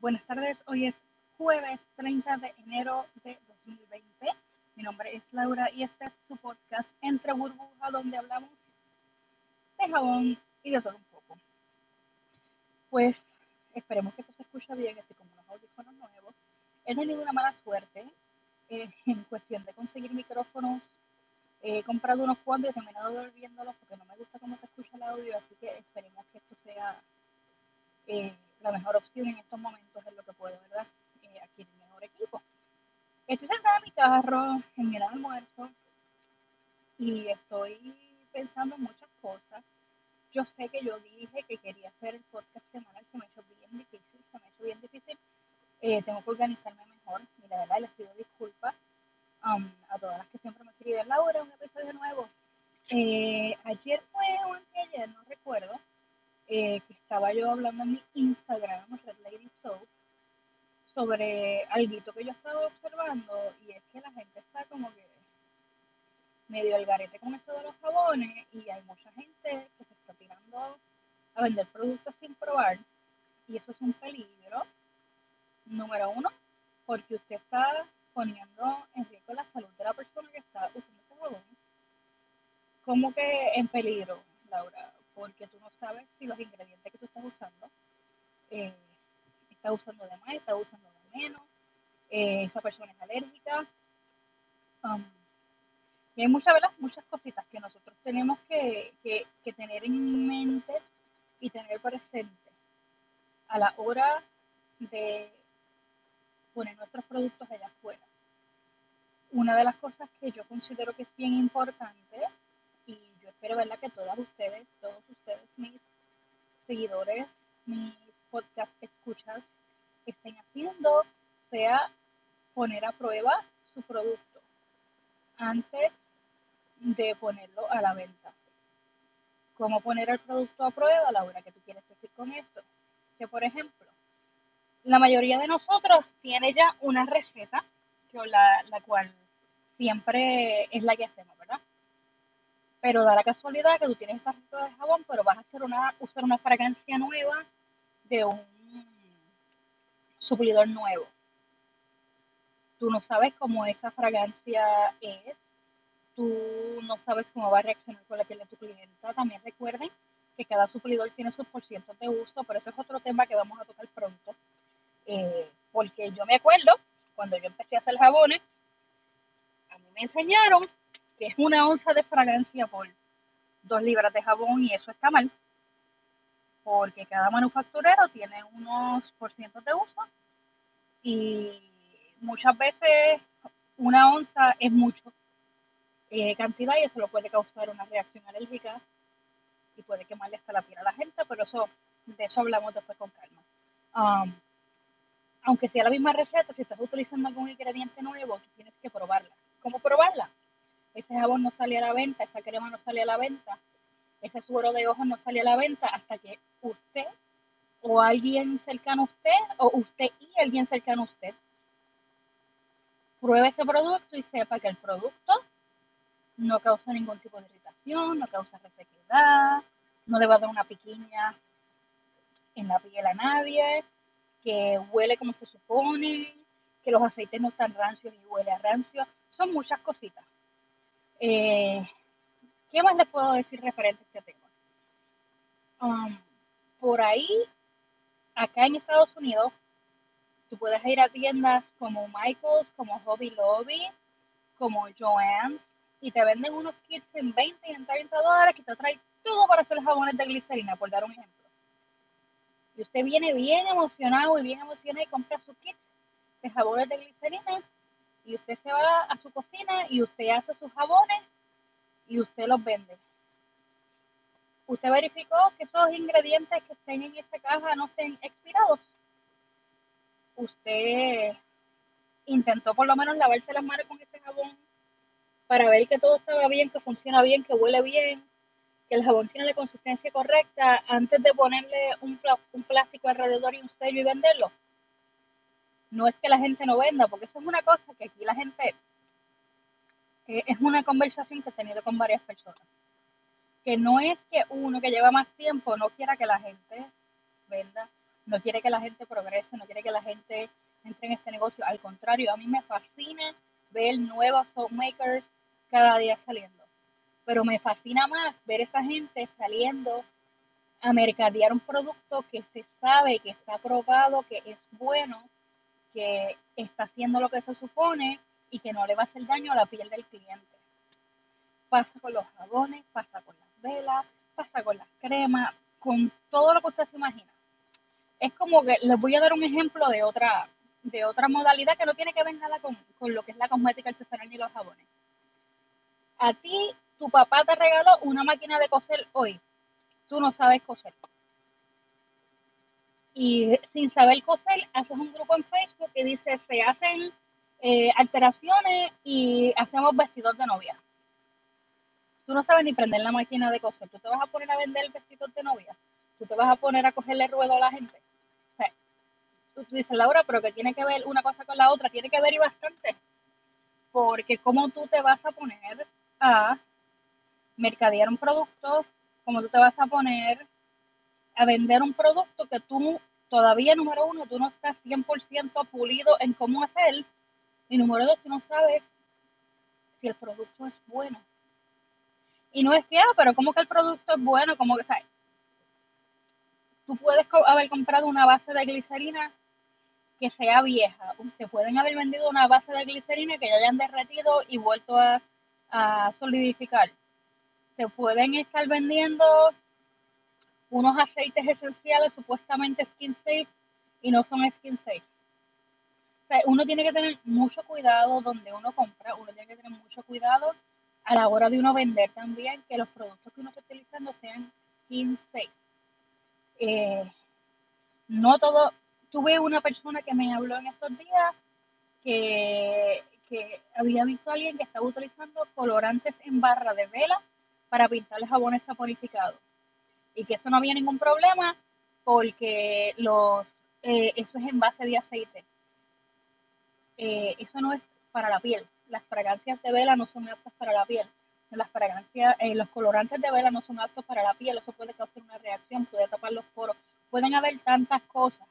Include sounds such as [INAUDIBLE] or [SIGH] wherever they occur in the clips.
Buenas tardes, hoy es jueves 30 de enero de 2020. Mi nombre es Laura y este es su podcast Entre Burbuja, donde hablamos de jabón y de todo un poco. Pues esperemos que esto se escuche bien, estoy con unos audífonos nuevos. He tenido una mala suerte eh, [LAUGHS] en cuestión de conseguir micrófonos. He comprado unos cuantos y he terminado devolviéndolos porque no me gusta cómo se escucha el audio, así que esperemos que esto sea eh, la mejor opción en estos momentos es lo que puedo, ¿verdad? Eh, adquirir mejor equipo. Estoy sentada en mi carro, en el almuerzo, y estoy pensando en muchas cosas. Yo sé que yo dije que quería hacer el podcast semanal, se me ha hecho bien difícil, se me ha hecho bien difícil. Eh, tengo que organizarme mejor, y la verdad les pido disculpas um, a todas las que siempre me escriben, Laura, un episodio nuevo. Eh, ayer fue o anteayer, no recuerdo, eh, que estaba yo hablando en mi Instagram, Red Lady sobre algo yo estaba observando y es que la gente está como que medio al garete con esto de los jabones y hay mucha gente que se está tirando a vender productos sin probar y eso es un peligro. Número uno, porque usted está poniendo en riesgo la salud de la persona que está usando ese jabón. ¿Cómo que en peligro, Laura? porque tú no sabes si los ingredientes que tú estás usando, eh, está usando de más, está usando de menos, eh, esa persona es alérgica. Um, y hay muchas, muchas cositas que nosotros tenemos que, que, que tener en mente y tener presente a la hora de poner nuestros productos allá afuera. Una de las cosas que yo considero que es bien importante espero ¿verdad? que todas ustedes, todos ustedes, mis seguidores, mis podcast escuchas, estén haciendo sea poner a prueba su producto antes de ponerlo a la venta. ¿Cómo poner el producto a prueba, Laura? ¿Qué tú quieres decir con esto? Que, por ejemplo, la mayoría de nosotros tiene ya una receta, la cual siempre es la que hacemos, ¿verdad? pero da la casualidad que tú tienes esta receta de jabón, pero vas a hacer una, usar una fragancia nueva de un suplidor nuevo. Tú no sabes cómo esa fragancia es, tú no sabes cómo va a reaccionar con la piel de tu clienta. También recuerden que cada suplidor tiene sus porcientos de uso, pero eso es otro tema que vamos a tocar pronto. Eh, porque yo me acuerdo, cuando yo empecé a hacer jabones, a mí me enseñaron que es una onza de fragancia por dos libras de jabón y eso está mal, porque cada manufacturero tiene unos por cientos de uso y muchas veces una onza es mucho eh, cantidad y eso lo puede causar una reacción alérgica y puede quemarle hasta la piel a la gente, pero eso de eso hablamos después con calma. Um, aunque sea la misma receta, si estás utilizando algún ingrediente nuevo, tienes que probarla. ¿Cómo probarla? ese jabón no sale a la venta, esa crema no sale a la venta, ese suero de ojos no sale a la venta hasta que usted o alguien cercano a usted o usted y alguien cercano a usted pruebe ese producto y sepa que el producto no causa ningún tipo de irritación, no causa resequedad, no le va a dar una piquiña en la piel a nadie, que huele como se supone, que los aceites no están rancios y huele a rancio. Son muchas cositas. Eh, ¿Qué más les puedo decir referente a este tema? Um, por ahí, acá en Estados Unidos, tú puedes ir a tiendas como Michaels, como Hobby Lobby, como Joann's, y te venden unos kits en 20 y en 30 dólares que te traen todo para hacer jabones de glicerina, por dar un ejemplo. Y usted viene bien emocionado y bien emocionado y compra su kit de jabones de glicerina y usted se va a su cocina y usted hace sus jabones y usted los vende. Usted verificó que esos ingredientes que estén en esta caja no estén expirados. Usted intentó por lo menos lavarse las manos con ese jabón para ver que todo estaba bien, que funciona bien, que huele bien, que el jabón tiene la consistencia correcta antes de ponerle un, plástico alrededor y un sello y venderlo no es que la gente no venda, porque eso es una cosa que aquí la gente, eh, es una conversación que he tenido con varias personas, que no es que uno que lleva más tiempo no quiera que la gente venda, no quiere que la gente progrese, no quiere que la gente entre en este negocio. Al contrario, a mí me fascina ver nuevos makers cada día saliendo. Pero me fascina más ver esa gente saliendo a mercadear un producto que se sabe, que está probado, que es bueno, que está haciendo lo que se supone y que no le va a hacer daño a la piel del cliente. Pasa con los jabones, pasa con las velas, pasa con las cremas, con todo lo que usted se imagina. Es como que les voy a dar un ejemplo de otra, de otra modalidad que no tiene que ver nada con, con lo que es la cosmética artesanal ni los jabones. A ti, tu papá te regaló una máquina de coser hoy. Tú no sabes coser. Y sin saber coser, haces un grupo en Facebook que dice, se hacen eh, alteraciones y hacemos vestidos de novia. Tú no sabes ni prender la máquina de coser. Tú te vas a poner a vender vestidos de novia. Tú te vas a poner a cogerle ruedo a la gente. tú dices, Laura, pero que tiene que ver una cosa con la otra. Tiene que ver y bastante. Porque cómo tú te vas a poner a mercadear un producto, cómo tú te vas a poner a vender un producto que tú todavía, número uno, tú no estás 100% pulido en cómo hacer y número dos, tú no sabes si el producto es bueno. Y no es que, ah, pero como que el producto es bueno, como que, ¿sabes? Tú puedes haber comprado una base de glicerina que sea vieja. Te pueden haber vendido una base de glicerina que ya hayan derretido y vuelto a solidificar. Te pueden estar vendiendo unos aceites esenciales supuestamente skin safe y no son skin safe uno tiene que tener mucho cuidado donde uno compra, uno tiene que tener mucho cuidado a la hora de uno vender también que los productos que uno está utilizando sean skin safe. Eh, no todo, tuve una persona que me habló en estos días que había visto a alguien que estaba utilizando colorantes en barra de vela para pintar jabones saponificados y que eso no había ningún problema porque los eh, eso es en base de aceite eh, eso no es para la piel. Las fragancias de vela no son aptas para la piel. Las fragancias, eh, los colorantes de vela no son aptos para la piel. Eso puede causar una reacción, puede tapar los poros. Pueden haber tantas cosas.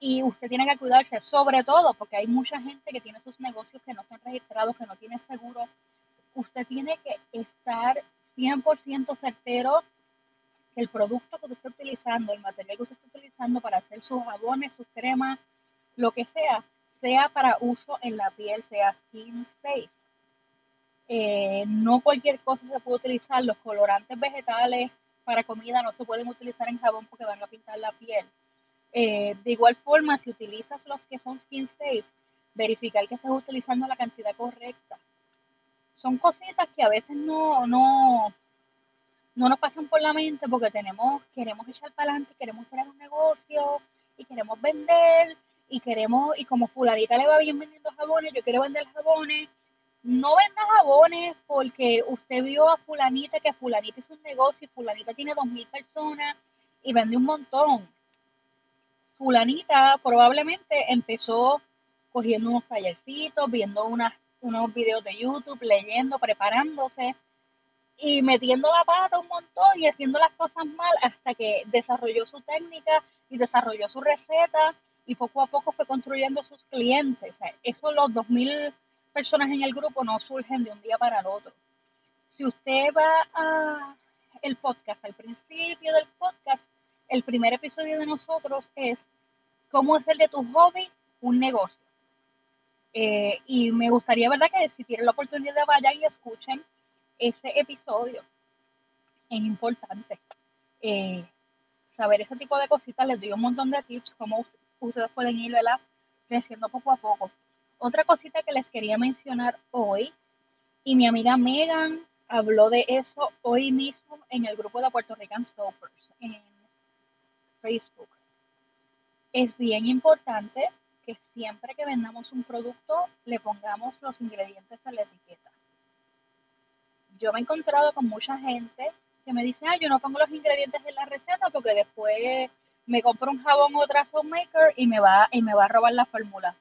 Y usted tiene que cuidarse, sobre todo porque hay mucha gente que tiene sus negocios que no están registrados, que no tiene seguro. Usted tiene que estar 100% certero que el producto que usted está utilizando, el material que usted está utilizando para hacer sus jabones, sus cremas, lo que sea, sea para uso en la piel, sea skin safe. Eh, no cualquier cosa se puede utilizar, los colorantes vegetales para comida no se pueden utilizar en jabón porque van a pintar la piel. Eh, de igual forma, si utilizas los que son skin safe, verificar que estés utilizando la cantidad correcta. Son cositas que a veces no, no, no nos pasan por la mente porque tenemos, queremos echar para adelante, queremos crear un negocio y queremos vender y queremos, y como fulanita le va bien vendiendo jabones, yo quiero vender jabones. No venda jabones porque usted vio a fulanita que fulanita es un negocio y fulanita tiene dos mil personas y vende un montón. Fulanita probablemente empezó cogiendo unos tallercitos, viendo unas, unos videos de YouTube, leyendo, preparándose y metiendo la pata un montón y haciendo las cosas mal hasta que desarrolló su técnica y desarrolló su receta y poco a poco fue construyendo sus clientes. eso los 2.000 personas en el grupo no surgen de un día para el otro. Si usted va a el podcast, al principio del podcast, el primer episodio de nosotros es cómo hacer de tu hobby un negocio. Eh, y me gustaría, ¿verdad?, que si tienen la oportunidad de vayan y escuchen ese episodio. Es importante eh, saber ese tipo de cositas. Les doy un montón de tips, cómo ustedes pueden ir creciendo poco a poco. Otra cosita que les quería mencionar hoy, y mi amiga Megan habló de eso hoy mismo en el grupo de Puerto Rican Stoppers en Facebook. Es bien importante que siempre que vendamos un producto le pongamos los ingredientes a la etiqueta. Yo me he encontrado con mucha gente que me dice, ah, yo no pongo los ingredientes en la receta porque después me compro un jabón o trazo maker y me va y me va a robar la fórmula.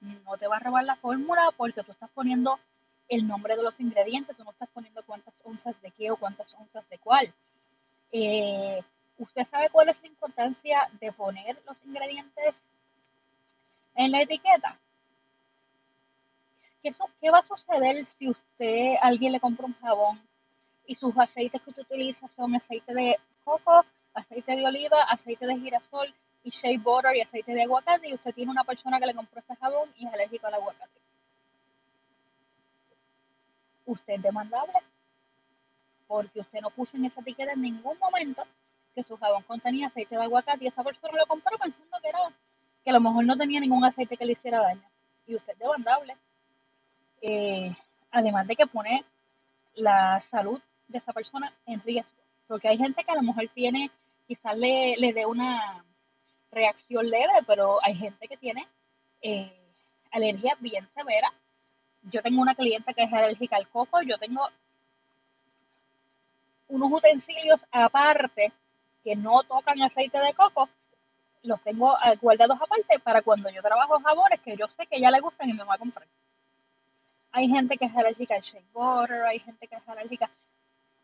No te va a robar la fórmula porque tú estás poniendo el nombre de los ingredientes, tú no estás poniendo cuántas onzas de qué o cuántas onzas de cuál. Eh, ¿Usted sabe cuál es la importancia de poner los ingredientes en la etiqueta? ¿Qué, va a suceder si usted, alguien le compra un jabón y sus aceites que usted utiliza son aceite de coco, aceite de oliva, aceite de girasol y shea butter y aceite de aguacate y usted tiene una persona que le compró ese jabón y es alérgico al aguacate? Usted es demandable porque usted no puso en esa etiqueta en ningún momento que su jabón contenía aceite de aguacate y esa persona lo compró pensando que era que a lo mejor no tenía ningún aceite que le hiciera daño y usted es demandable. Eh, además de que pone la salud de esa persona en riesgo, porque hay gente que a lo mejor tiene, quizás le, le dé una reacción leve, pero hay gente que tiene eh, alergia bien severa. Yo tengo una cliente que es alérgica al coco, yo tengo unos utensilios aparte que no tocan aceite de coco, los tengo eh, guardados aparte para cuando yo trabajo jabones que yo sé que ya le gustan y me voy a comprar. Hay gente que es alérgica al shea butter, hay gente que es alérgica,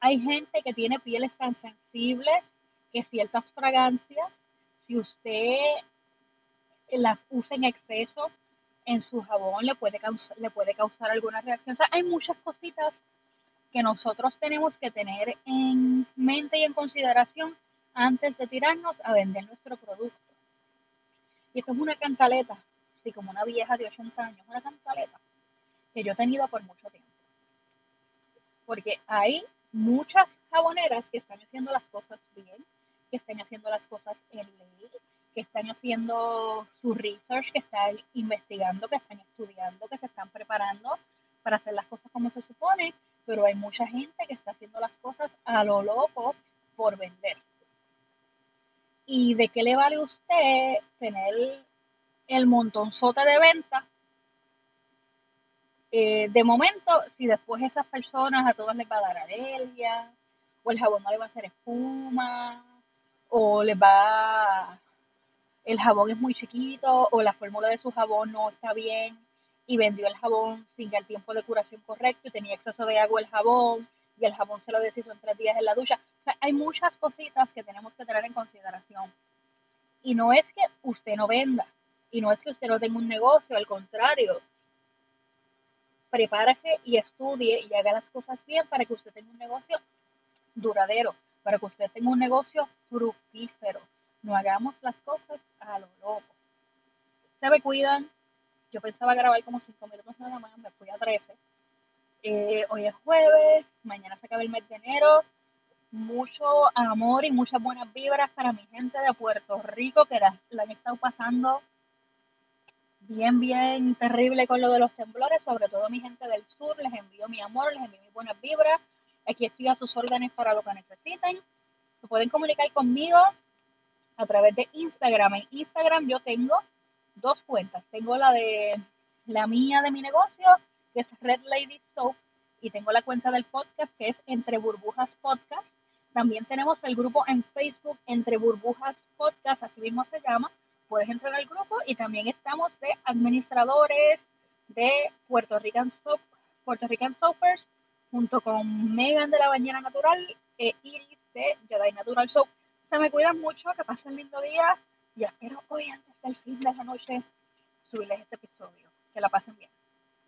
hay gente que tiene pieles tan sensibles que ciertas fragancias, si usted las usa en exceso en su jabón, le puede le puede causar alguna reacción. O sea, hay muchas cositas que nosotros tenemos que tener en mente y en consideración antes de tirarnos a vender nuestro producto. Y esto es una cantaleta, así como una vieja de 80 años, una cantaleta que yo he tenido por mucho tiempo. Porque hay muchas jaboneras que están haciendo las cosas bien, que están haciendo las cosas en ley, que están haciendo su research, que están investigando, que están estudiando, que se están preparando para hacer las cosas como se supone, pero hay mucha gente que está haciendo las cosas a lo loco por vender. ¿Y de qué le vale usted tener el montonzote de venta? Eh, de momento, si después esas personas a todas les va a dar alergia, o el jabón no le va a hacer espuma, o les va, el jabón es muy chiquito, o la fórmula de su jabón no está bien, y vendió el jabón sin el tiempo de curación correcto, y tenía exceso de agua el jabón, y el jabón se lo deshizo en tres días en la ducha. O sea, hay muchas cositas que tenemos que tener en consideración. Y no es que usted no venda, y no es que usted no tenga un negocio, al contrario. Prepárese y estudie y haga las cosas bien para que usted tenga un negocio duradero, para que usted tenga un negocio fructífero. No hagamos las cosas a lo loco. Se me cuidan. Yo pensaba grabar como cinco minutos nada más, me fui a 13 eh, hoy es jueves, mañana se acaba el mes de enero. Mucho amor y muchas buenas vibras para mi gente de Puerto Rico que la, han estado pasando bien, bien terrible con lo de los temblores, sobre todo mi gente del sur. Les envío mi amor, les envío mis buenas vibras. Aquí estoy a sus órdenes para lo que necesiten. Se pueden comunicar conmigo a través de Instagram. En Instagram yo tengo dos cuentas. Tengo la de la mía de mi negocio que es Red Lady Soap, y tengo la cuenta del podcast que es Entre Burbujas. También tenemos el grupo en Facebook Entre Burbujas Podcast, así mismo se llama. Puedes entrar al grupo y también estamos de administradores de Puerto Rican Soap, Puerto Rican Soapers, junto con Megan de la Bañera Natural e Iris de Jedi Natural Soap. Se me cuidan mucho, que pasen lindo día y espero hoy antes del fin de la noche subirles este episodio. Que la pasen bien.